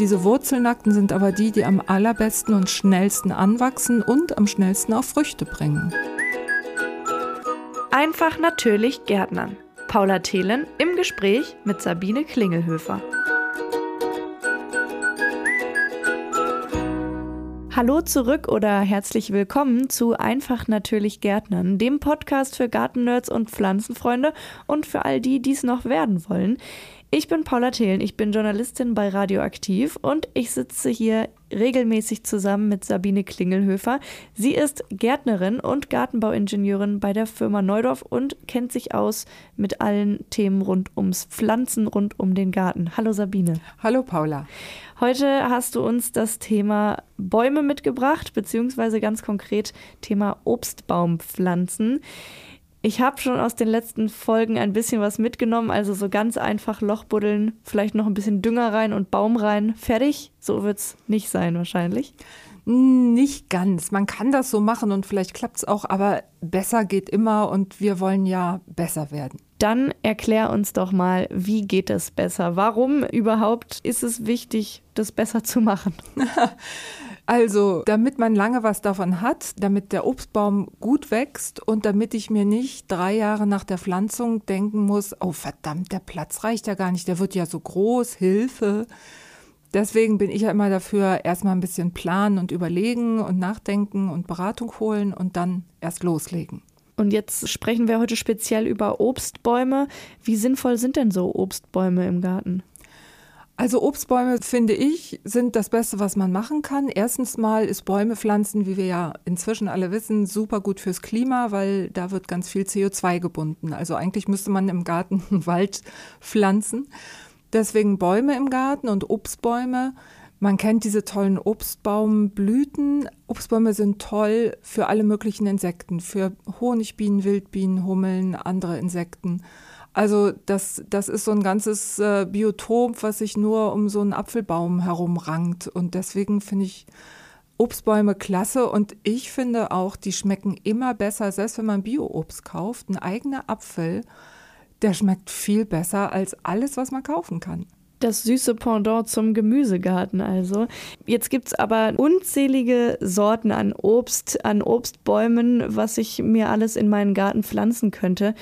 diese Wurzelnackten sind aber die, die am allerbesten und schnellsten anwachsen und am schnellsten auch Früchte bringen. Einfach natürlich Gärtnern. Paula Thelen im Gespräch mit Sabine Klingelhöfer. Hallo zurück oder herzlich willkommen zu Einfach natürlich Gärtnern, dem Podcast für Gartennerds und Pflanzenfreunde und für all die, die es noch werden wollen. Ich bin Paula Thelen, ich bin Journalistin bei Radioaktiv und ich sitze hier regelmäßig zusammen mit Sabine Klingelhöfer. Sie ist Gärtnerin und Gartenbauingenieurin bei der Firma Neudorf und kennt sich aus mit allen Themen rund ums Pflanzen, rund um den Garten. Hallo Sabine. Hallo Paula. Heute hast du uns das Thema Bäume mitgebracht, beziehungsweise ganz konkret Thema Obstbaumpflanzen. Ich habe schon aus den letzten Folgen ein bisschen was mitgenommen, also so ganz einfach Loch buddeln, vielleicht noch ein bisschen Dünger rein und Baum rein, fertig. So wird es nicht sein wahrscheinlich. Nicht ganz. Man kann das so machen und vielleicht klappt es auch, aber besser geht immer und wir wollen ja besser werden. Dann erklär uns doch mal, wie geht es besser? Warum überhaupt ist es wichtig, das besser zu machen? Also, damit man lange was davon hat, damit der Obstbaum gut wächst und damit ich mir nicht drei Jahre nach der Pflanzung denken muss, oh verdammt, der Platz reicht ja gar nicht, der wird ja so groß, Hilfe. Deswegen bin ich ja immer dafür, erstmal ein bisschen planen und überlegen und nachdenken und Beratung holen und dann erst loslegen. Und jetzt sprechen wir heute speziell über Obstbäume. Wie sinnvoll sind denn so Obstbäume im Garten? Also Obstbäume, finde ich, sind das Beste, was man machen kann. Erstens mal ist Bäume pflanzen, wie wir ja inzwischen alle wissen, super gut fürs Klima, weil da wird ganz viel CO2 gebunden. Also eigentlich müsste man im Garten einen Wald pflanzen. Deswegen Bäume im Garten und Obstbäume. Man kennt diese tollen Obstbaumblüten. Obstbäume sind toll für alle möglichen Insekten, für Honigbienen, Wildbienen, Hummeln, andere Insekten. Also das, das ist so ein ganzes äh, Biotop, was sich nur um so einen Apfelbaum herumrankt. Und deswegen finde ich Obstbäume klasse. Und ich finde auch, die schmecken immer besser, selbst wenn man Bio-Obst kauft. Ein eigener Apfel, der schmeckt viel besser als alles, was man kaufen kann. Das süße Pendant zum Gemüsegarten also. Jetzt gibt es aber unzählige Sorten an Obst, an Obstbäumen, was ich mir alles in meinen Garten pflanzen könnte.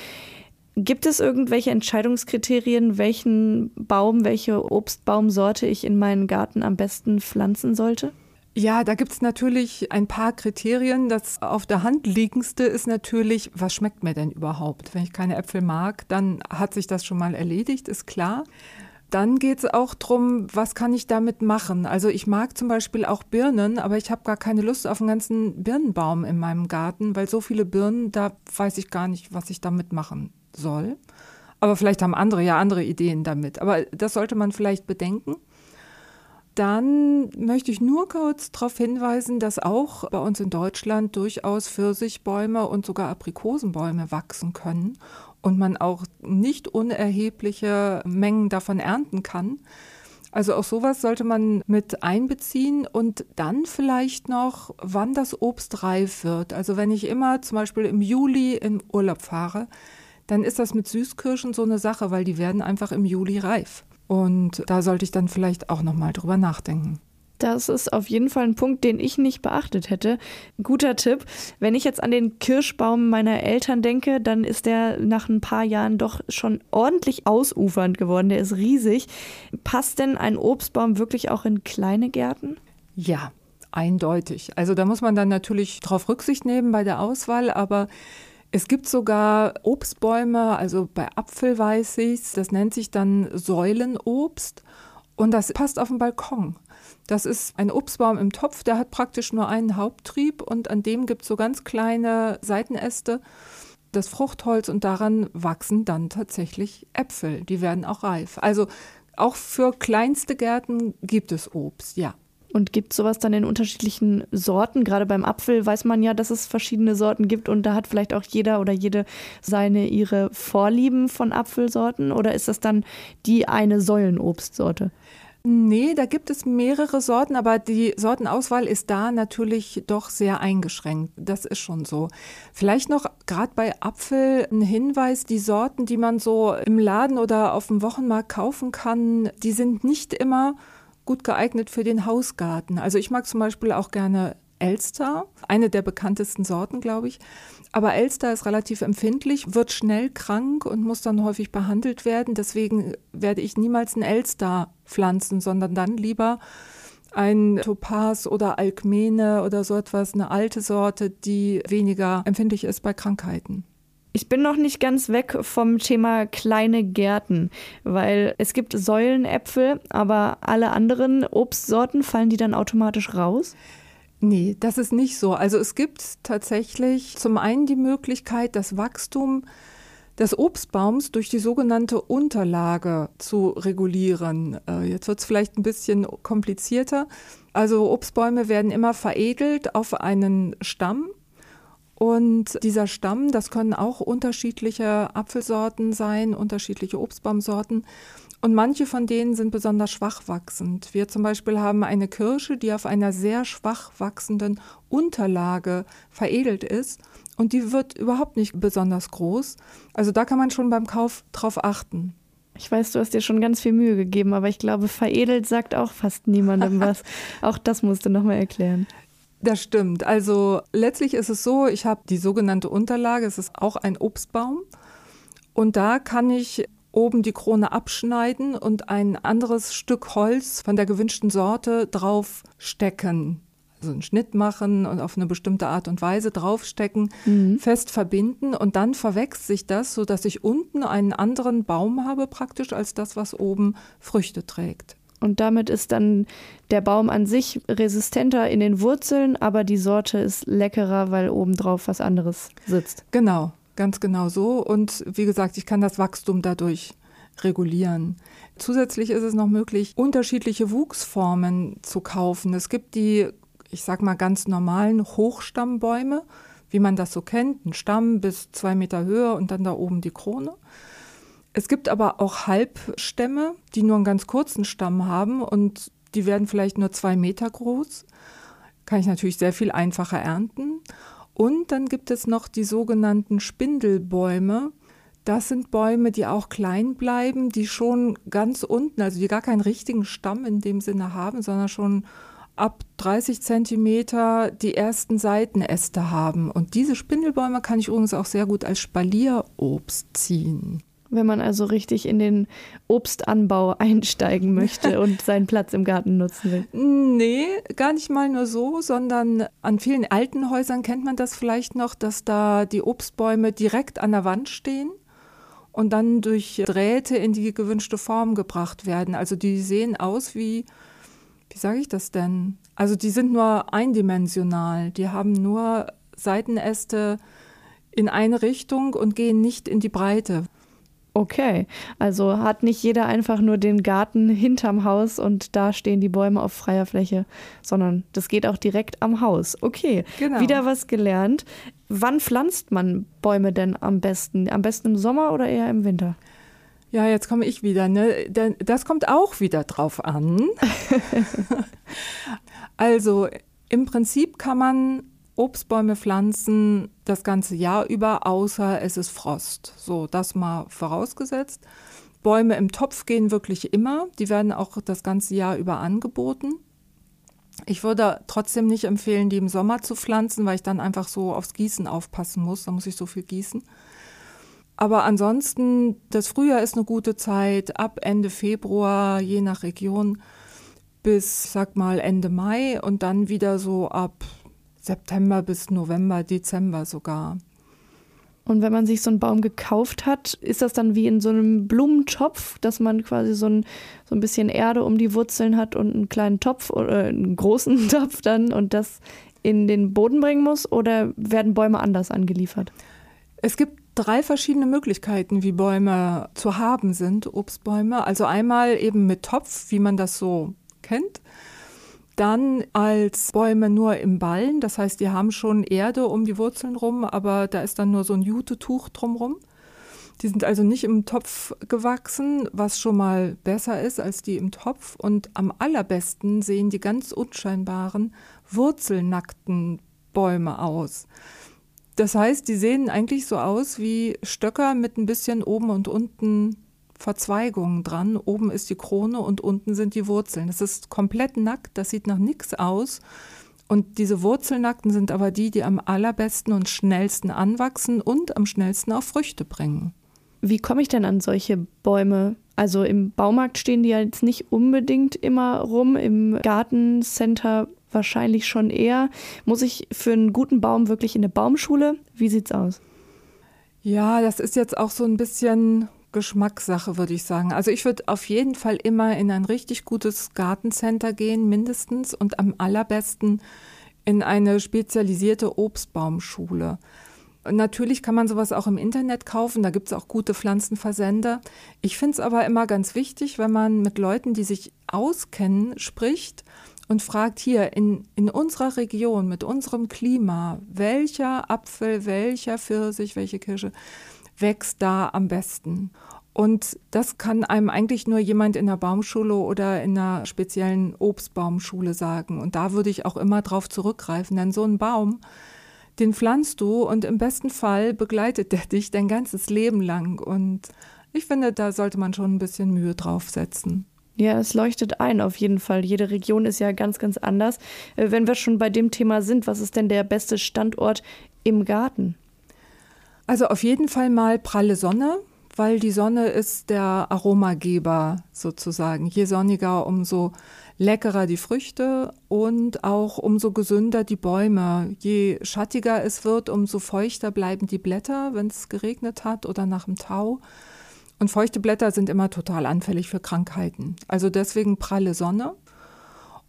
Gibt es irgendwelche Entscheidungskriterien, welchen Baum, welche Obstbaumsorte ich in meinen Garten am besten pflanzen sollte? Ja, da gibt es natürlich ein paar Kriterien. Das auf der Hand liegendste ist natürlich, was schmeckt mir denn überhaupt? Wenn ich keine Äpfel mag, dann hat sich das schon mal erledigt, ist klar. Dann geht es auch darum, was kann ich damit machen? Also ich mag zum Beispiel auch Birnen, aber ich habe gar keine Lust auf einen ganzen Birnenbaum in meinem Garten, weil so viele Birnen, da weiß ich gar nicht, was ich damit machen soll. Aber vielleicht haben andere ja andere Ideen damit. Aber das sollte man vielleicht bedenken. Dann möchte ich nur kurz darauf hinweisen, dass auch bei uns in Deutschland durchaus Pfirsichbäume und sogar Aprikosenbäume wachsen können und man auch nicht unerhebliche Mengen davon ernten kann. Also auch sowas sollte man mit einbeziehen und dann vielleicht noch, wann das Obst reif wird. Also wenn ich immer zum Beispiel im Juli in Urlaub fahre, dann ist das mit Süßkirschen so eine Sache, weil die werden einfach im Juli reif. Und da sollte ich dann vielleicht auch nochmal drüber nachdenken. Das ist auf jeden Fall ein Punkt, den ich nicht beachtet hätte. Guter Tipp. Wenn ich jetzt an den Kirschbaum meiner Eltern denke, dann ist der nach ein paar Jahren doch schon ordentlich ausufernd geworden. Der ist riesig. Passt denn ein Obstbaum wirklich auch in kleine Gärten? Ja, eindeutig. Also da muss man dann natürlich drauf Rücksicht nehmen bei der Auswahl, aber es gibt sogar Obstbäume, also bei Apfel weiß ich das nennt sich dann Säulenobst und das passt auf den Balkon. Das ist ein Obstbaum im Topf, der hat praktisch nur einen Haupttrieb und an dem gibt es so ganz kleine Seitenäste, das Fruchtholz und daran wachsen dann tatsächlich Äpfel. Die werden auch reif. Also auch für kleinste Gärten gibt es Obst, ja. Und gibt sowas dann in unterschiedlichen Sorten? Gerade beim Apfel weiß man ja, dass es verschiedene Sorten gibt und da hat vielleicht auch jeder oder jede seine ihre Vorlieben von Apfelsorten oder ist das dann die eine Säulenobstsorte? Nee, da gibt es mehrere Sorten, aber die Sortenauswahl ist da natürlich doch sehr eingeschränkt. Das ist schon so. Vielleicht noch gerade bei Apfel ein Hinweis, die Sorten, die man so im Laden oder auf dem Wochenmarkt kaufen kann, die sind nicht immer gut geeignet für den Hausgarten. Also ich mag zum Beispiel auch gerne Elster, eine der bekanntesten Sorten, glaube ich. Aber Elster ist relativ empfindlich, wird schnell krank und muss dann häufig behandelt werden. Deswegen werde ich niemals einen Elster pflanzen, sondern dann lieber ein Topaz oder Alkmene oder so etwas, eine alte Sorte, die weniger empfindlich ist bei Krankheiten. Ich bin noch nicht ganz weg vom Thema kleine Gärten, weil es gibt Säulenäpfel, aber alle anderen Obstsorten fallen die dann automatisch raus? Nee, das ist nicht so. Also es gibt tatsächlich zum einen die Möglichkeit, das Wachstum des Obstbaums durch die sogenannte Unterlage zu regulieren. Äh, jetzt wird es vielleicht ein bisschen komplizierter. Also Obstbäume werden immer veredelt auf einen Stamm. Und dieser Stamm, das können auch unterschiedliche Apfelsorten sein, unterschiedliche Obstbaumsorten. Und manche von denen sind besonders schwach wachsend. Wir zum Beispiel haben eine Kirsche, die auf einer sehr schwach wachsenden Unterlage veredelt ist und die wird überhaupt nicht besonders groß. Also da kann man schon beim Kauf drauf achten. Ich weiß, du hast dir schon ganz viel Mühe gegeben, aber ich glaube, veredelt sagt auch fast niemandem was. auch das musst du nochmal erklären. Das stimmt. Also letztlich ist es so, ich habe die sogenannte Unterlage, es ist auch ein Obstbaum. Und da kann ich oben die Krone abschneiden und ein anderes Stück Holz von der gewünschten Sorte draufstecken. Also einen Schnitt machen und auf eine bestimmte Art und Weise draufstecken, mhm. fest verbinden und dann verwächst sich das, sodass ich unten einen anderen Baum habe praktisch als das, was oben Früchte trägt. Und damit ist dann der Baum an sich resistenter in den Wurzeln, aber die Sorte ist leckerer, weil obendrauf was anderes sitzt. Genau, Ganz genau so. Und wie gesagt, ich kann das Wachstum dadurch regulieren. Zusätzlich ist es noch möglich, unterschiedliche Wuchsformen zu kaufen. Es gibt die, ich sag mal, ganz normalen Hochstammbäume, wie man das so kennt, ein Stamm bis zwei Meter Höhe und dann da oben die Krone. Es gibt aber auch Halbstämme, die nur einen ganz kurzen Stamm haben und die werden vielleicht nur zwei Meter groß. Kann ich natürlich sehr viel einfacher ernten. Und dann gibt es noch die sogenannten Spindelbäume. Das sind Bäume, die auch klein bleiben, die schon ganz unten, also die gar keinen richtigen Stamm in dem Sinne haben, sondern schon ab 30 Zentimeter die ersten Seitenäste haben. Und diese Spindelbäume kann ich übrigens auch sehr gut als Spalierobst ziehen. Wenn man also richtig in den Obstanbau einsteigen möchte und seinen Platz im Garten nutzen will. Nee, gar nicht mal nur so, sondern an vielen alten Häusern kennt man das vielleicht noch, dass da die Obstbäume direkt an der Wand stehen und dann durch Drähte in die gewünschte Form gebracht werden. Also die sehen aus wie, wie sage ich das denn? Also die sind nur eindimensional, die haben nur Seitenäste in eine Richtung und gehen nicht in die Breite. Okay, also hat nicht jeder einfach nur den Garten hinterm Haus und da stehen die Bäume auf freier Fläche, sondern das geht auch direkt am Haus. Okay, genau. wieder was gelernt. Wann pflanzt man Bäume denn am besten? Am besten im Sommer oder eher im Winter? Ja, jetzt komme ich wieder. Ne? Das kommt auch wieder drauf an. also im Prinzip kann man Obstbäume pflanzen das ganze Jahr über, außer es ist Frost. So, das mal vorausgesetzt. Bäume im Topf gehen wirklich immer. Die werden auch das ganze Jahr über angeboten. Ich würde trotzdem nicht empfehlen, die im Sommer zu pflanzen, weil ich dann einfach so aufs Gießen aufpassen muss. Da muss ich so viel gießen. Aber ansonsten, das Frühjahr ist eine gute Zeit, ab Ende Februar, je nach Region, bis, sag mal, Ende Mai und dann wieder so ab September bis November, Dezember sogar. Und wenn man sich so einen Baum gekauft hat, ist das dann wie in so einem Blumentopf, dass man quasi so ein, so ein bisschen Erde um die Wurzeln hat und einen kleinen Topf oder einen großen Topf dann und das in den Boden bringen muss? Oder werden Bäume anders angeliefert? Es gibt drei verschiedene Möglichkeiten, wie Bäume zu haben sind, Obstbäume. Also einmal eben mit Topf, wie man das so kennt dann als Bäume nur im Ballen, das heißt, die haben schon Erde um die Wurzeln rum, aber da ist dann nur so ein Jutetuch drumrum. Die sind also nicht im Topf gewachsen, was schon mal besser ist als die im Topf. Und am allerbesten sehen die ganz unscheinbaren, wurzelnackten Bäume aus. Das heißt, die sehen eigentlich so aus wie Stöcker mit ein bisschen oben und unten Verzweigungen dran. Oben ist die Krone und unten sind die Wurzeln. Das ist komplett nackt, das sieht nach nichts aus. Und diese Wurzelnackten sind aber die, die am allerbesten und schnellsten anwachsen und am schnellsten auch Früchte bringen. Wie komme ich denn an solche Bäume? Also im Baumarkt stehen die ja jetzt nicht unbedingt immer rum, im Gartencenter wahrscheinlich schon eher. Muss ich für einen guten Baum wirklich in eine Baumschule? Wie sieht's aus? Ja, das ist jetzt auch so ein bisschen Geschmackssache, würde ich sagen. Also ich würde auf jeden Fall immer in ein richtig gutes Gartencenter gehen, mindestens, und am allerbesten in eine spezialisierte Obstbaumschule. Natürlich kann man sowas auch im Internet kaufen, da gibt es auch gute Pflanzenversender. Ich finde es aber immer ganz wichtig, wenn man mit Leuten, die sich auskennen, spricht und fragt hier in, in unserer Region mit unserem Klima, welcher Apfel, welcher Pfirsich, welche Kirsche wächst da am besten. Und das kann einem eigentlich nur jemand in der Baumschule oder in einer speziellen Obstbaumschule sagen. Und da würde ich auch immer drauf zurückgreifen, denn so ein Baum, den pflanzt du und im besten Fall begleitet der dich dein ganzes Leben lang. Und ich finde, da sollte man schon ein bisschen Mühe draufsetzen. Ja, es leuchtet ein, auf jeden Fall. Jede Region ist ja ganz, ganz anders. Äh, wenn wir schon bei dem Thema sind, was ist denn der beste Standort im Garten? Also auf jeden Fall mal pralle Sonne, weil die Sonne ist der Aromageber sozusagen. Je sonniger, umso leckerer die Früchte und auch umso gesünder die Bäume. Je schattiger es wird, umso feuchter bleiben die Blätter, wenn es geregnet hat oder nach dem Tau. Und feuchte Blätter sind immer total anfällig für Krankheiten. Also deswegen pralle Sonne.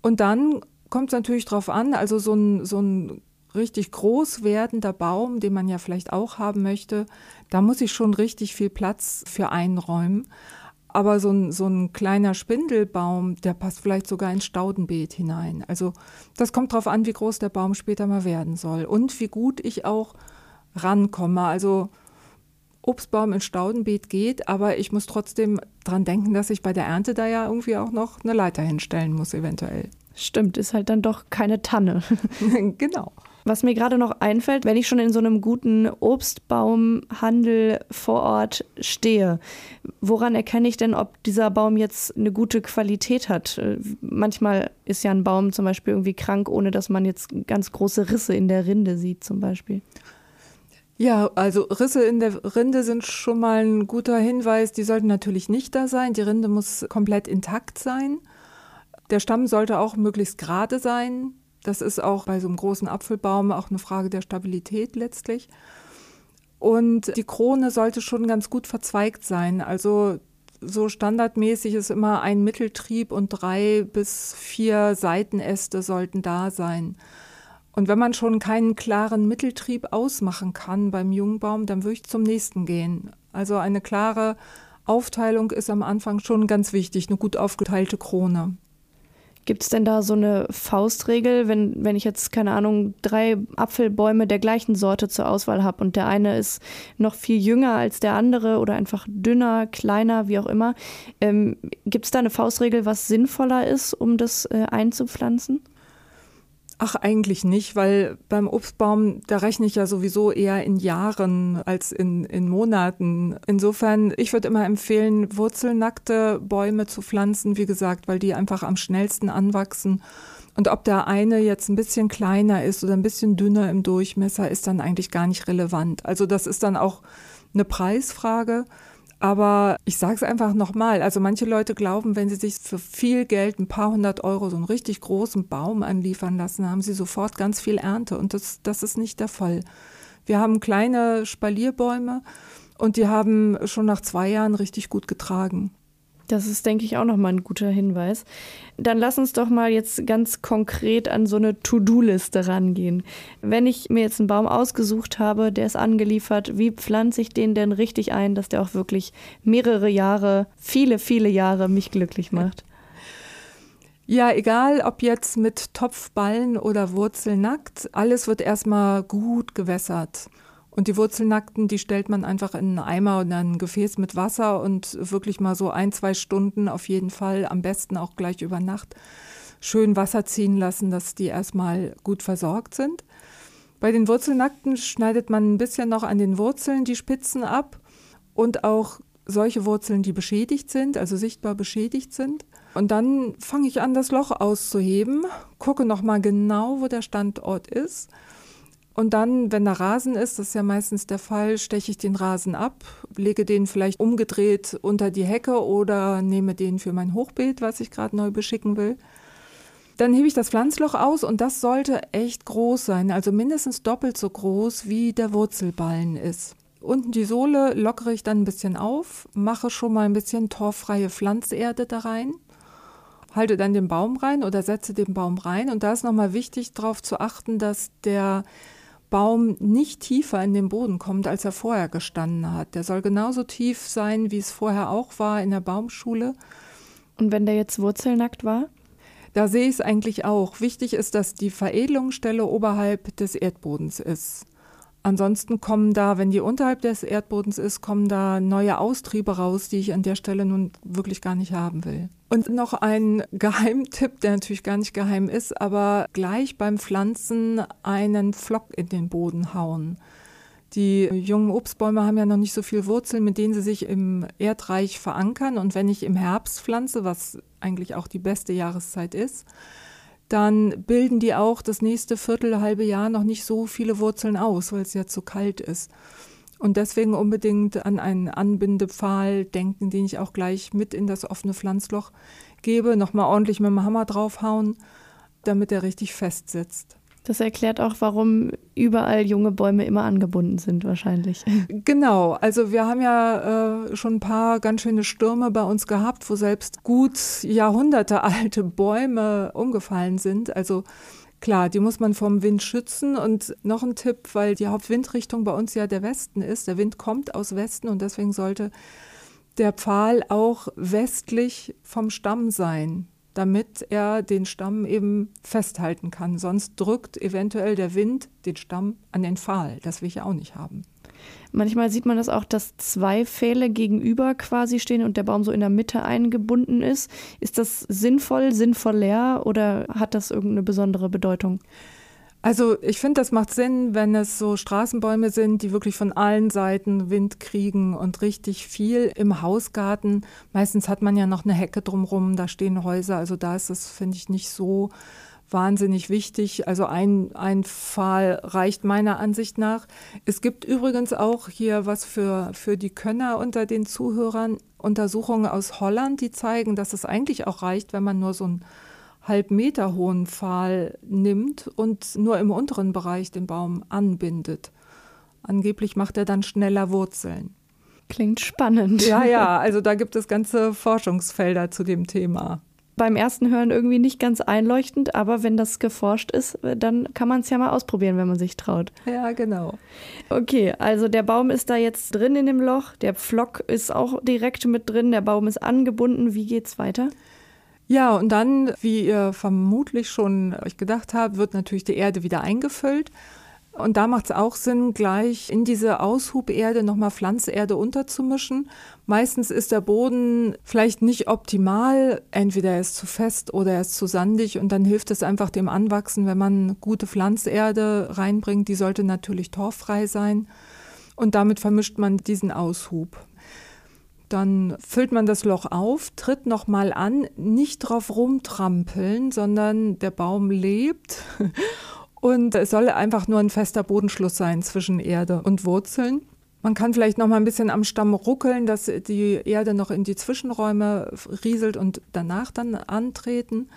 Und dann kommt es natürlich drauf an, also so ein, so ein richtig groß werdender Baum, den man ja vielleicht auch haben möchte, da muss ich schon richtig viel Platz für einräumen. Aber so ein, so ein kleiner Spindelbaum, der passt vielleicht sogar ins Staudenbeet hinein. Also das kommt darauf an, wie groß der Baum später mal werden soll und wie gut ich auch rankomme. Also Obstbaum ins Staudenbeet geht, aber ich muss trotzdem dran denken, dass ich bei der Ernte da ja irgendwie auch noch eine Leiter hinstellen muss, eventuell. Stimmt, ist halt dann doch keine Tanne. genau. Was mir gerade noch einfällt, wenn ich schon in so einem guten Obstbaumhandel vor Ort stehe, woran erkenne ich denn, ob dieser Baum jetzt eine gute Qualität hat? Manchmal ist ja ein Baum zum Beispiel irgendwie krank, ohne dass man jetzt ganz große Risse in der Rinde sieht zum Beispiel. Ja, also Risse in der Rinde sind schon mal ein guter Hinweis. Die sollten natürlich nicht da sein. Die Rinde muss komplett intakt sein. Der Stamm sollte auch möglichst gerade sein. Das ist auch bei so einem großen Apfelbaum auch eine Frage der Stabilität letztlich. Und die Krone sollte schon ganz gut verzweigt sein. Also so standardmäßig ist immer ein Mitteltrieb und drei bis vier Seitenäste sollten da sein. Und wenn man schon keinen klaren Mitteltrieb ausmachen kann beim Jungbaum, dann würde ich zum nächsten gehen. Also eine klare Aufteilung ist am Anfang schon ganz wichtig, eine gut aufgeteilte Krone. Gibt es denn da so eine Faustregel, wenn, wenn ich jetzt, keine Ahnung, drei Apfelbäume der gleichen Sorte zur Auswahl habe und der eine ist noch viel jünger als der andere oder einfach dünner, kleiner, wie auch immer. Ähm, Gibt es da eine Faustregel, was sinnvoller ist, um das äh, einzupflanzen? Ach, eigentlich nicht, weil beim Obstbaum, da rechne ich ja sowieso eher in Jahren als in, in Monaten. Insofern, ich würde immer empfehlen, wurzelnackte Bäume zu pflanzen, wie gesagt, weil die einfach am schnellsten anwachsen. Und ob der eine jetzt ein bisschen kleiner ist oder ein bisschen dünner im Durchmesser, ist dann eigentlich gar nicht relevant. Also das ist dann auch eine Preisfrage. Aber ich sage es einfach nochmal, also manche Leute glauben, wenn sie sich für viel Geld, ein paar hundert Euro, so einen richtig großen Baum anliefern lassen, haben sie sofort ganz viel Ernte. Und das, das ist nicht der Fall. Wir haben kleine Spalierbäume und die haben schon nach zwei Jahren richtig gut getragen. Das ist, denke ich, auch nochmal ein guter Hinweis. Dann lass uns doch mal jetzt ganz konkret an so eine To-Do-Liste rangehen. Wenn ich mir jetzt einen Baum ausgesucht habe, der ist angeliefert, wie pflanze ich den denn richtig ein, dass der auch wirklich mehrere Jahre, viele, viele Jahre mich glücklich macht? Ja, egal ob jetzt mit Topfballen oder Wurzelnackt, alles wird erstmal gut gewässert. Und die Wurzelnackten, die stellt man einfach in einen Eimer oder ein Gefäß mit Wasser und wirklich mal so ein, zwei Stunden auf jeden Fall, am besten auch gleich über Nacht, schön Wasser ziehen lassen, dass die erstmal gut versorgt sind. Bei den Wurzelnackten schneidet man ein bisschen noch an den Wurzeln die Spitzen ab und auch solche Wurzeln, die beschädigt sind, also sichtbar beschädigt sind. Und dann fange ich an, das Loch auszuheben, gucke nochmal genau, wo der Standort ist. Und dann, wenn da Rasen ist, das ist ja meistens der Fall, steche ich den Rasen ab, lege den vielleicht umgedreht unter die Hecke oder nehme den für mein Hochbeet, was ich gerade neu beschicken will. Dann hebe ich das Pflanzloch aus und das sollte echt groß sein, also mindestens doppelt so groß, wie der Wurzelballen ist. Unten die Sohle lockere ich dann ein bisschen auf, mache schon mal ein bisschen torffreie Pflanzerde da rein, halte dann den Baum rein oder setze den Baum rein. Und da ist nochmal wichtig darauf zu achten, dass der Baum nicht tiefer in den Boden kommt, als er vorher gestanden hat. Der soll genauso tief sein, wie es vorher auch war in der Baumschule. Und wenn der jetzt wurzelnackt war? Da sehe ich es eigentlich auch. Wichtig ist, dass die Veredelungsstelle oberhalb des Erdbodens ist. Ansonsten kommen da, wenn die unterhalb des Erdbodens ist, kommen da neue Austriebe raus, die ich an der Stelle nun wirklich gar nicht haben will. Und noch ein Geheimtipp, der natürlich gar nicht geheim ist, aber gleich beim Pflanzen einen Flock in den Boden hauen. Die jungen Obstbäume haben ja noch nicht so viel Wurzeln, mit denen sie sich im Erdreich verankern. Und wenn ich im Herbst pflanze, was eigentlich auch die beste Jahreszeit ist, dann bilden die auch das nächste Viertel, halbe Jahr noch nicht so viele Wurzeln aus, weil es ja zu kalt ist. Und deswegen unbedingt an einen Anbindepfahl denken, den ich auch gleich mit in das offene Pflanzloch gebe, nochmal ordentlich mit dem Hammer draufhauen, damit er richtig fest sitzt. Das erklärt auch, warum überall junge Bäume immer angebunden sind, wahrscheinlich. Genau, also wir haben ja äh, schon ein paar ganz schöne Stürme bei uns gehabt, wo selbst gut Jahrhunderte alte Bäume umgefallen sind. Also Klar, die muss man vom Wind schützen. Und noch ein Tipp, weil die Hauptwindrichtung bei uns ja der Westen ist. Der Wind kommt aus Westen und deswegen sollte der Pfahl auch westlich vom Stamm sein damit er den Stamm eben festhalten kann. Sonst drückt eventuell der Wind den Stamm an den Pfahl. Das will ich ja auch nicht haben. Manchmal sieht man das auch, dass zwei Pfähle gegenüber quasi stehen und der Baum so in der Mitte eingebunden ist. Ist das sinnvoll, sinnvoller oder hat das irgendeine besondere Bedeutung? Also ich finde, das macht Sinn, wenn es so Straßenbäume sind, die wirklich von allen Seiten Wind kriegen und richtig viel im Hausgarten. Meistens hat man ja noch eine Hecke drumherum, da stehen Häuser, also da ist es, finde ich, nicht so wahnsinnig wichtig. Also ein, ein Fall reicht meiner Ansicht nach. Es gibt übrigens auch hier was für, für die Könner unter den Zuhörern, Untersuchungen aus Holland, die zeigen, dass es eigentlich auch reicht, wenn man nur so ein halb Meter hohen Pfahl nimmt und nur im unteren Bereich den Baum anbindet. Angeblich macht er dann schneller Wurzeln. Klingt spannend. Ja, ja, also da gibt es ganze Forschungsfelder zu dem Thema. Beim ersten Hören irgendwie nicht ganz einleuchtend, aber wenn das geforscht ist, dann kann man es ja mal ausprobieren, wenn man sich traut. Ja, genau. Okay, also der Baum ist da jetzt drin in dem Loch, der Pflock ist auch direkt mit drin, der Baum ist angebunden. Wie geht's weiter? Ja, und dann, wie ihr vermutlich schon euch gedacht habt, wird natürlich die Erde wieder eingefüllt. Und da macht es auch Sinn, gleich in diese Aushuberde nochmal Pflanzerde unterzumischen. Meistens ist der Boden vielleicht nicht optimal, entweder er ist zu fest oder er ist zu sandig und dann hilft es einfach dem Anwachsen, wenn man gute Pflanzerde reinbringt. Die sollte natürlich torffrei sein und damit vermischt man diesen Aushub. Dann füllt man das Loch auf, tritt nochmal an, nicht drauf rumtrampeln, sondern der Baum lebt. Und es soll einfach nur ein fester Bodenschluss sein zwischen Erde und Wurzeln. Man kann vielleicht noch mal ein bisschen am Stamm ruckeln, dass die Erde noch in die Zwischenräume rieselt und danach dann antreten.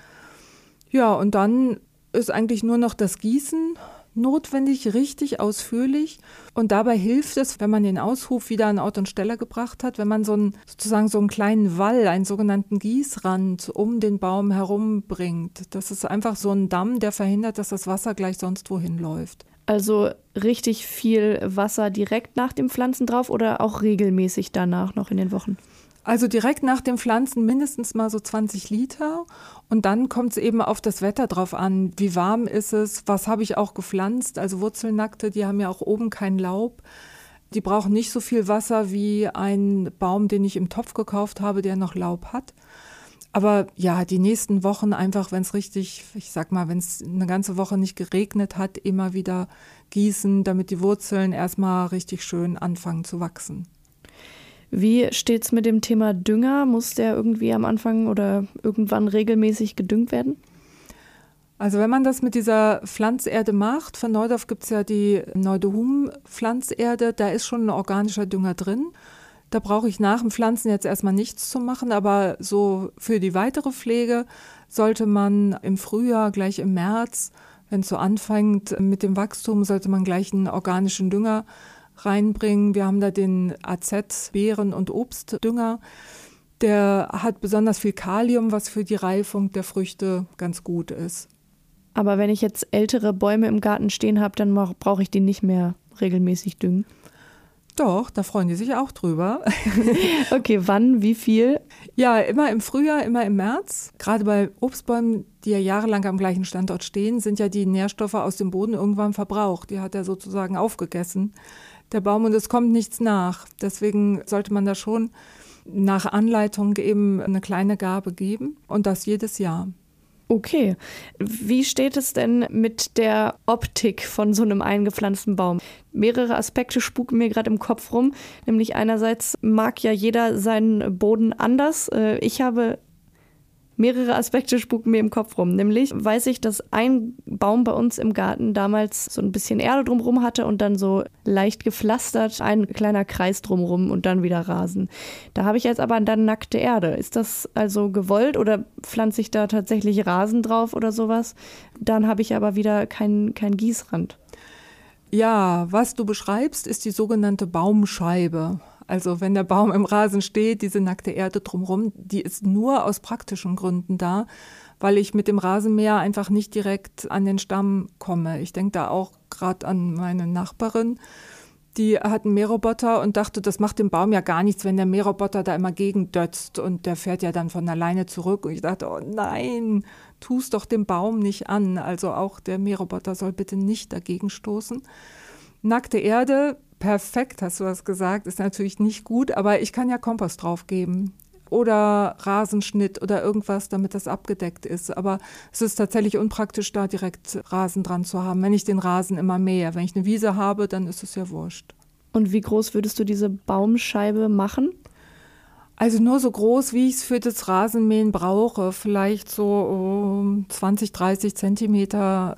Ja, und dann ist eigentlich nur noch das Gießen notwendig, richtig ausführlich. Und dabei hilft es, wenn man den Aushub wieder an Ort und Stelle gebracht hat, wenn man so einen, sozusagen so einen kleinen Wall, einen sogenannten Gießrand um den Baum herum bringt. Das ist einfach so ein Damm, der verhindert, dass das Wasser gleich sonst wohin läuft. Also richtig viel Wasser direkt nach dem Pflanzen drauf oder auch regelmäßig danach noch in den Wochen? Also direkt nach dem Pflanzen mindestens mal so 20 Liter. Und dann kommt es eben auf das Wetter drauf an. Wie warm ist es? Was habe ich auch gepflanzt? Also Wurzelnackte, die haben ja auch oben kein Laub. Die brauchen nicht so viel Wasser wie ein Baum, den ich im Topf gekauft habe, der noch Laub hat. Aber ja, die nächsten Wochen einfach, wenn es richtig, ich sag mal, wenn es eine ganze Woche nicht geregnet hat, immer wieder gießen, damit die Wurzeln erstmal richtig schön anfangen zu wachsen. Wie steht es mit dem Thema Dünger? Muss der irgendwie am Anfang oder irgendwann regelmäßig gedüngt werden? Also wenn man das mit dieser Pflanzerde macht, von Neudorf gibt es ja die Neudehum-Pflanzerde, da ist schon ein organischer Dünger drin. Da brauche ich nach dem Pflanzen jetzt erstmal nichts zu machen, aber so für die weitere Pflege sollte man im Frühjahr, gleich im März, wenn es so anfängt mit dem Wachstum, sollte man gleich einen organischen Dünger reinbringen. Wir haben da den AZ Beeren- und Obstdünger. Der hat besonders viel Kalium, was für die Reifung der Früchte ganz gut ist. Aber wenn ich jetzt ältere Bäume im Garten stehen habe, dann brauche ich die nicht mehr regelmäßig düngen. Doch, da freuen die sich auch drüber. okay, wann, wie viel? Ja, immer im Frühjahr, immer im März. Gerade bei Obstbäumen, die ja jahrelang am gleichen Standort stehen, sind ja die Nährstoffe aus dem Boden irgendwann verbraucht. Die hat er sozusagen aufgegessen, der Baum, und es kommt nichts nach. Deswegen sollte man da schon nach Anleitung eben eine kleine Gabe geben und das jedes Jahr. Okay. Wie steht es denn mit der Optik von so einem eingepflanzten Baum? Mehrere Aspekte spuken mir gerade im Kopf rum. Nämlich einerseits mag ja jeder seinen Boden anders. Äh, ich habe mehrere Aspekte spuken mir im Kopf rum. Nämlich weiß ich, dass ein Baum bei uns im Garten damals so ein bisschen Erde drumherum hatte und dann so leicht gepflastert, ein kleiner Kreis drumherum und dann wieder Rasen. Da habe ich jetzt aber dann nackte Erde. Ist das also gewollt oder pflanze ich da tatsächlich Rasen drauf oder sowas? Dann habe ich aber wieder keinen kein Gießrand. Ja, was du beschreibst, ist die sogenannte Baumscheibe. Also wenn der Baum im Rasen steht, diese nackte Erde drumherum, die ist nur aus praktischen Gründen da, weil ich mit dem Rasenmäher einfach nicht direkt an den Stamm komme. Ich denke da auch gerade an meine Nachbarin, die hat einen Mähroboter und dachte, das macht dem Baum ja gar nichts, wenn der Mähroboter da immer gegendötzt und der fährt ja dann von alleine zurück. Und ich dachte, oh nein, tu es doch dem Baum nicht an. Also auch der Mähroboter soll bitte nicht dagegen stoßen. Nackte Erde perfekt, hast du das gesagt, ist natürlich nicht gut, aber ich kann ja Kompost draufgeben oder Rasenschnitt oder irgendwas, damit das abgedeckt ist. Aber es ist tatsächlich unpraktisch, da direkt Rasen dran zu haben, wenn ich den Rasen immer mähe. Wenn ich eine Wiese habe, dann ist es ja wurscht. Und wie groß würdest du diese Baumscheibe machen? Also nur so groß, wie ich es für das Rasenmähen brauche. Vielleicht so 20, 30 Zentimeter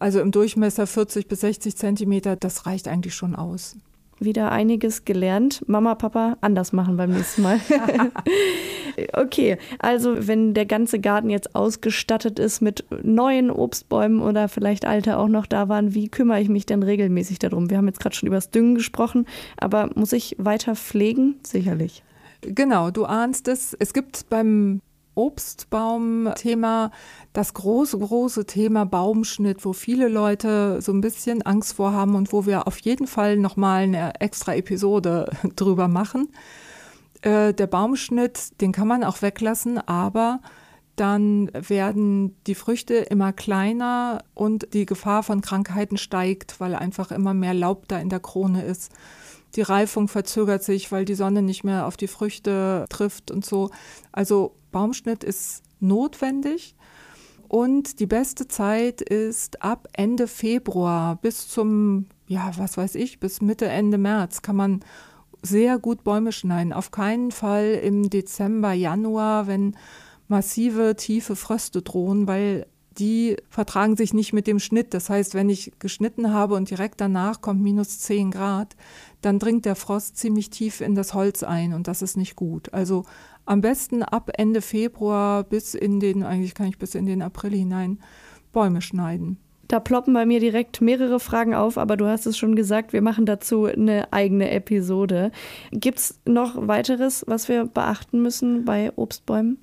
also im Durchmesser 40 bis 60 Zentimeter, das reicht eigentlich schon aus. Wieder einiges gelernt. Mama, Papa, anders machen beim nächsten Mal. okay, also wenn der ganze Garten jetzt ausgestattet ist mit neuen Obstbäumen oder vielleicht alte auch noch da waren, wie kümmere ich mich denn regelmäßig darum? Wir haben jetzt gerade schon über das Düngen gesprochen, aber muss ich weiter pflegen? Sicherlich. Genau, du ahnst es. Es gibt beim Obstbaum-Thema, das große, große Thema Baumschnitt, wo viele Leute so ein bisschen Angst vor haben und wo wir auf jeden Fall nochmal eine extra Episode drüber machen. Äh, der Baumschnitt, den kann man auch weglassen, aber dann werden die Früchte immer kleiner und die Gefahr von Krankheiten steigt, weil einfach immer mehr Laub da in der Krone ist. Die Reifung verzögert sich, weil die Sonne nicht mehr auf die Früchte trifft und so. Also Baumschnitt ist notwendig. Und die beste Zeit ist ab Ende Februar bis zum, ja, was weiß ich, bis Mitte, Ende März kann man sehr gut Bäume schneiden. Auf keinen Fall im Dezember, Januar, wenn massive, tiefe Fröste drohen, weil die vertragen sich nicht mit dem Schnitt. Das heißt, wenn ich geschnitten habe und direkt danach kommt minus 10 Grad, dann dringt der Frost ziemlich tief in das Holz ein und das ist nicht gut. Also am besten ab Ende Februar bis in den, eigentlich kann ich bis in den April hinein Bäume schneiden. Da ploppen bei mir direkt mehrere Fragen auf, aber du hast es schon gesagt, wir machen dazu eine eigene Episode. Gibt es noch weiteres, was wir beachten müssen bei Obstbäumen?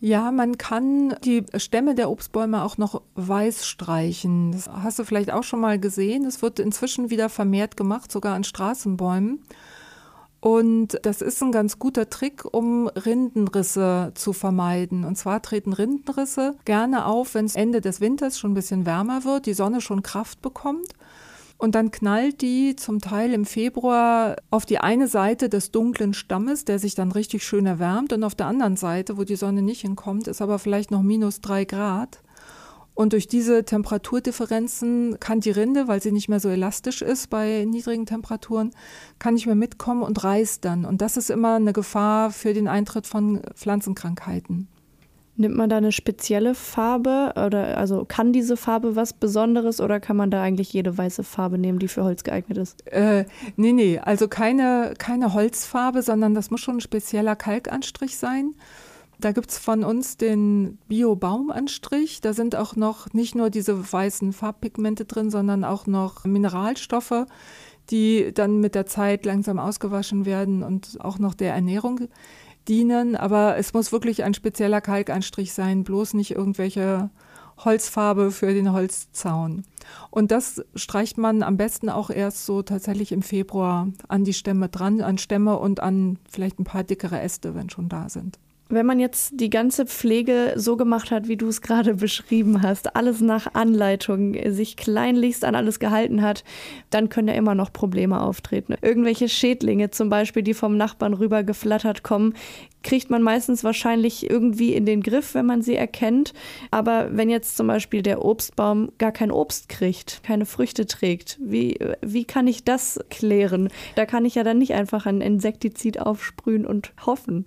Ja, man kann die Stämme der Obstbäume auch noch weiß streichen. Das hast du vielleicht auch schon mal gesehen. Das wird inzwischen wieder vermehrt gemacht, sogar an Straßenbäumen. Und das ist ein ganz guter Trick, um Rindenrisse zu vermeiden. Und zwar treten Rindenrisse gerne auf, wenn es Ende des Winters schon ein bisschen wärmer wird, die Sonne schon Kraft bekommt. Und dann knallt die zum Teil im Februar auf die eine Seite des dunklen Stammes, der sich dann richtig schön erwärmt. Und auf der anderen Seite, wo die Sonne nicht hinkommt, ist aber vielleicht noch minus drei Grad. Und durch diese Temperaturdifferenzen kann die Rinde, weil sie nicht mehr so elastisch ist bei niedrigen Temperaturen, kann nicht mehr mitkommen und reißt dann. Und das ist immer eine Gefahr für den Eintritt von Pflanzenkrankheiten. Nimmt man da eine spezielle Farbe oder also kann diese Farbe was Besonderes oder kann man da eigentlich jede weiße Farbe nehmen, die für Holz geeignet ist? Äh, nee, nee, also keine, keine Holzfarbe, sondern das muss schon ein spezieller Kalkanstrich sein. Da gibt es von uns den Bio-Baumanstrich. Da sind auch noch nicht nur diese weißen Farbpigmente drin, sondern auch noch Mineralstoffe, die dann mit der Zeit langsam ausgewaschen werden und auch noch der Ernährung dienen, aber es muss wirklich ein spezieller Kalkanstrich sein, bloß nicht irgendwelche Holzfarbe für den Holzzaun. Und das streicht man am besten auch erst so tatsächlich im Februar an die Stämme dran, an Stämme und an vielleicht ein paar dickere Äste, wenn schon da sind. Wenn man jetzt die ganze Pflege so gemacht hat, wie du es gerade beschrieben hast, alles nach Anleitung, sich kleinlichst an alles gehalten hat, dann können ja immer noch Probleme auftreten. Irgendwelche Schädlinge zum Beispiel, die vom Nachbarn rüber geflattert kommen, kriegt man meistens wahrscheinlich irgendwie in den Griff, wenn man sie erkennt. Aber wenn jetzt zum Beispiel der Obstbaum gar kein Obst kriegt, keine Früchte trägt, wie, wie kann ich das klären? Da kann ich ja dann nicht einfach ein Insektizid aufsprühen und hoffen.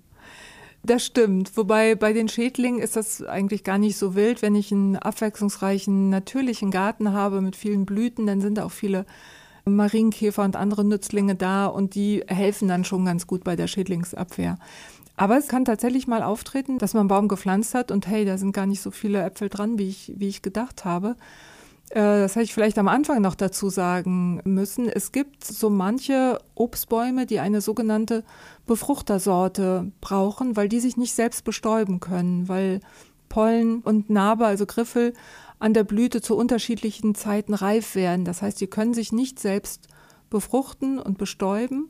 Das stimmt. Wobei bei den Schädlingen ist das eigentlich gar nicht so wild. Wenn ich einen abwechslungsreichen, natürlichen Garten habe mit vielen Blüten, dann sind auch viele Marienkäfer und andere Nützlinge da und die helfen dann schon ganz gut bei der Schädlingsabwehr. Aber es kann tatsächlich mal auftreten, dass man einen Baum gepflanzt hat und hey, da sind gar nicht so viele Äpfel dran, wie ich, wie ich gedacht habe. Äh, das hätte ich vielleicht am Anfang noch dazu sagen müssen. Es gibt so manche Obstbäume, die eine sogenannte Befruchtersorte brauchen, weil die sich nicht selbst bestäuben können, weil Pollen und Narbe, also Griffel, an der Blüte zu unterschiedlichen Zeiten reif werden. Das heißt, sie können sich nicht selbst befruchten und bestäuben,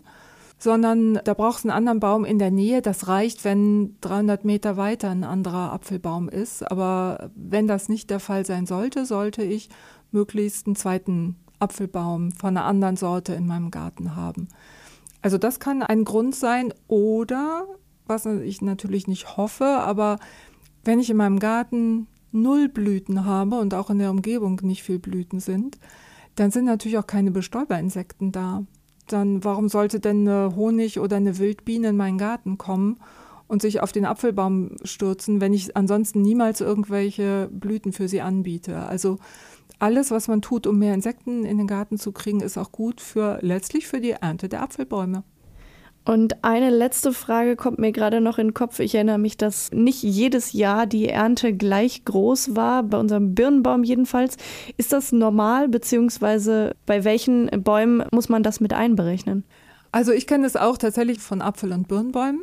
sondern da braucht es einen anderen Baum in der Nähe. Das reicht, wenn 300 Meter weiter ein anderer Apfelbaum ist. Aber wenn das nicht der Fall sein sollte, sollte ich möglichst einen zweiten Apfelbaum von einer anderen Sorte in meinem Garten haben. Also das kann ein Grund sein oder, was ich natürlich nicht hoffe, aber wenn ich in meinem Garten null Blüten habe und auch in der Umgebung nicht viel Blüten sind, dann sind natürlich auch keine Bestäuberinsekten da. Dann warum sollte denn eine Honig oder eine Wildbiene in meinen Garten kommen und sich auf den Apfelbaum stürzen, wenn ich ansonsten niemals irgendwelche Blüten für sie anbiete? Also alles, was man tut, um mehr Insekten in den Garten zu kriegen, ist auch gut für letztlich für die Ernte der Apfelbäume. Und eine letzte Frage kommt mir gerade noch in den Kopf. Ich erinnere mich, dass nicht jedes Jahr die Ernte gleich groß war, bei unserem Birnenbaum jedenfalls. Ist das normal, beziehungsweise bei welchen Bäumen muss man das mit einberechnen? Also ich kenne es auch tatsächlich von Apfel- und Birnbäumen.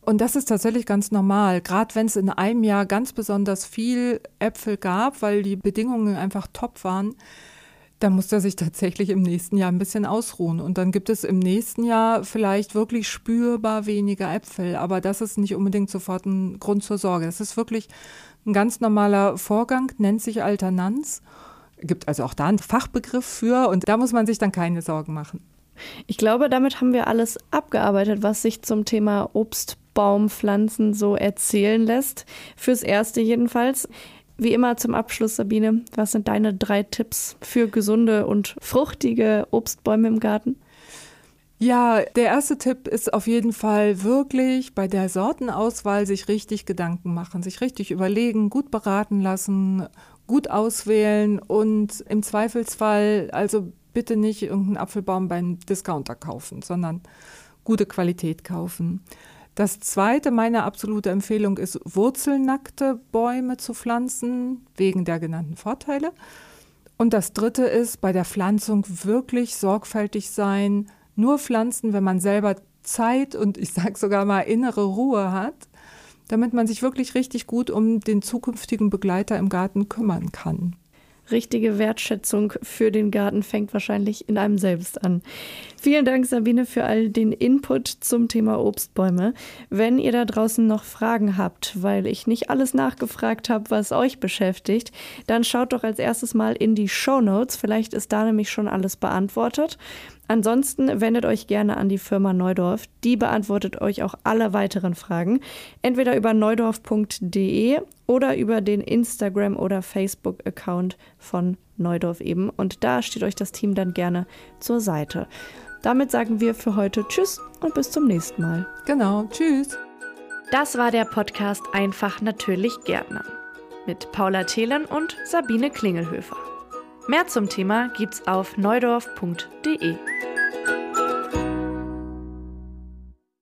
Und das ist tatsächlich ganz normal, gerade wenn es in einem Jahr ganz besonders viel Äpfel gab, weil die Bedingungen einfach top waren, dann muss er sich tatsächlich im nächsten Jahr ein bisschen ausruhen. Und dann gibt es im nächsten Jahr vielleicht wirklich spürbar weniger Äpfel. Aber das ist nicht unbedingt sofort ein Grund zur Sorge. Das ist wirklich ein ganz normaler Vorgang, nennt sich Alternanz. Gibt also auch da einen Fachbegriff für und da muss man sich dann keine Sorgen machen. Ich glaube, damit haben wir alles abgearbeitet, was sich zum Thema Obst Baumpflanzen so erzählen lässt. Fürs Erste jedenfalls. Wie immer zum Abschluss, Sabine, was sind deine drei Tipps für gesunde und fruchtige Obstbäume im Garten? Ja, der erste Tipp ist auf jeden Fall wirklich bei der Sortenauswahl sich richtig Gedanken machen, sich richtig überlegen, gut beraten lassen, gut auswählen und im Zweifelsfall also bitte nicht irgendeinen Apfelbaum beim Discounter kaufen, sondern gute Qualität kaufen. Das zweite, meine absolute Empfehlung ist, wurzelnackte Bäume zu pflanzen, wegen der genannten Vorteile. Und das dritte ist, bei der Pflanzung wirklich sorgfältig sein, nur pflanzen, wenn man selber Zeit und ich sage sogar mal innere Ruhe hat, damit man sich wirklich richtig gut um den zukünftigen Begleiter im Garten kümmern kann richtige Wertschätzung für den Garten fängt wahrscheinlich in einem selbst an. Vielen Dank, Sabine, für all den Input zum Thema Obstbäume. Wenn ihr da draußen noch Fragen habt, weil ich nicht alles nachgefragt habe, was euch beschäftigt, dann schaut doch als erstes mal in die Show Notes. Vielleicht ist da nämlich schon alles beantwortet. Ansonsten wendet euch gerne an die Firma Neudorf. Die beantwortet euch auch alle weiteren Fragen. Entweder über neudorf.de oder über den Instagram- oder Facebook-Account von Neudorf eben. Und da steht euch das Team dann gerne zur Seite. Damit sagen wir für heute Tschüss und bis zum nächsten Mal. Genau, Tschüss. Das war der Podcast Einfach natürlich Gärtner mit Paula Thelen und Sabine Klingelhöfer. Mehr zum Thema gibt's auf neudorf.de.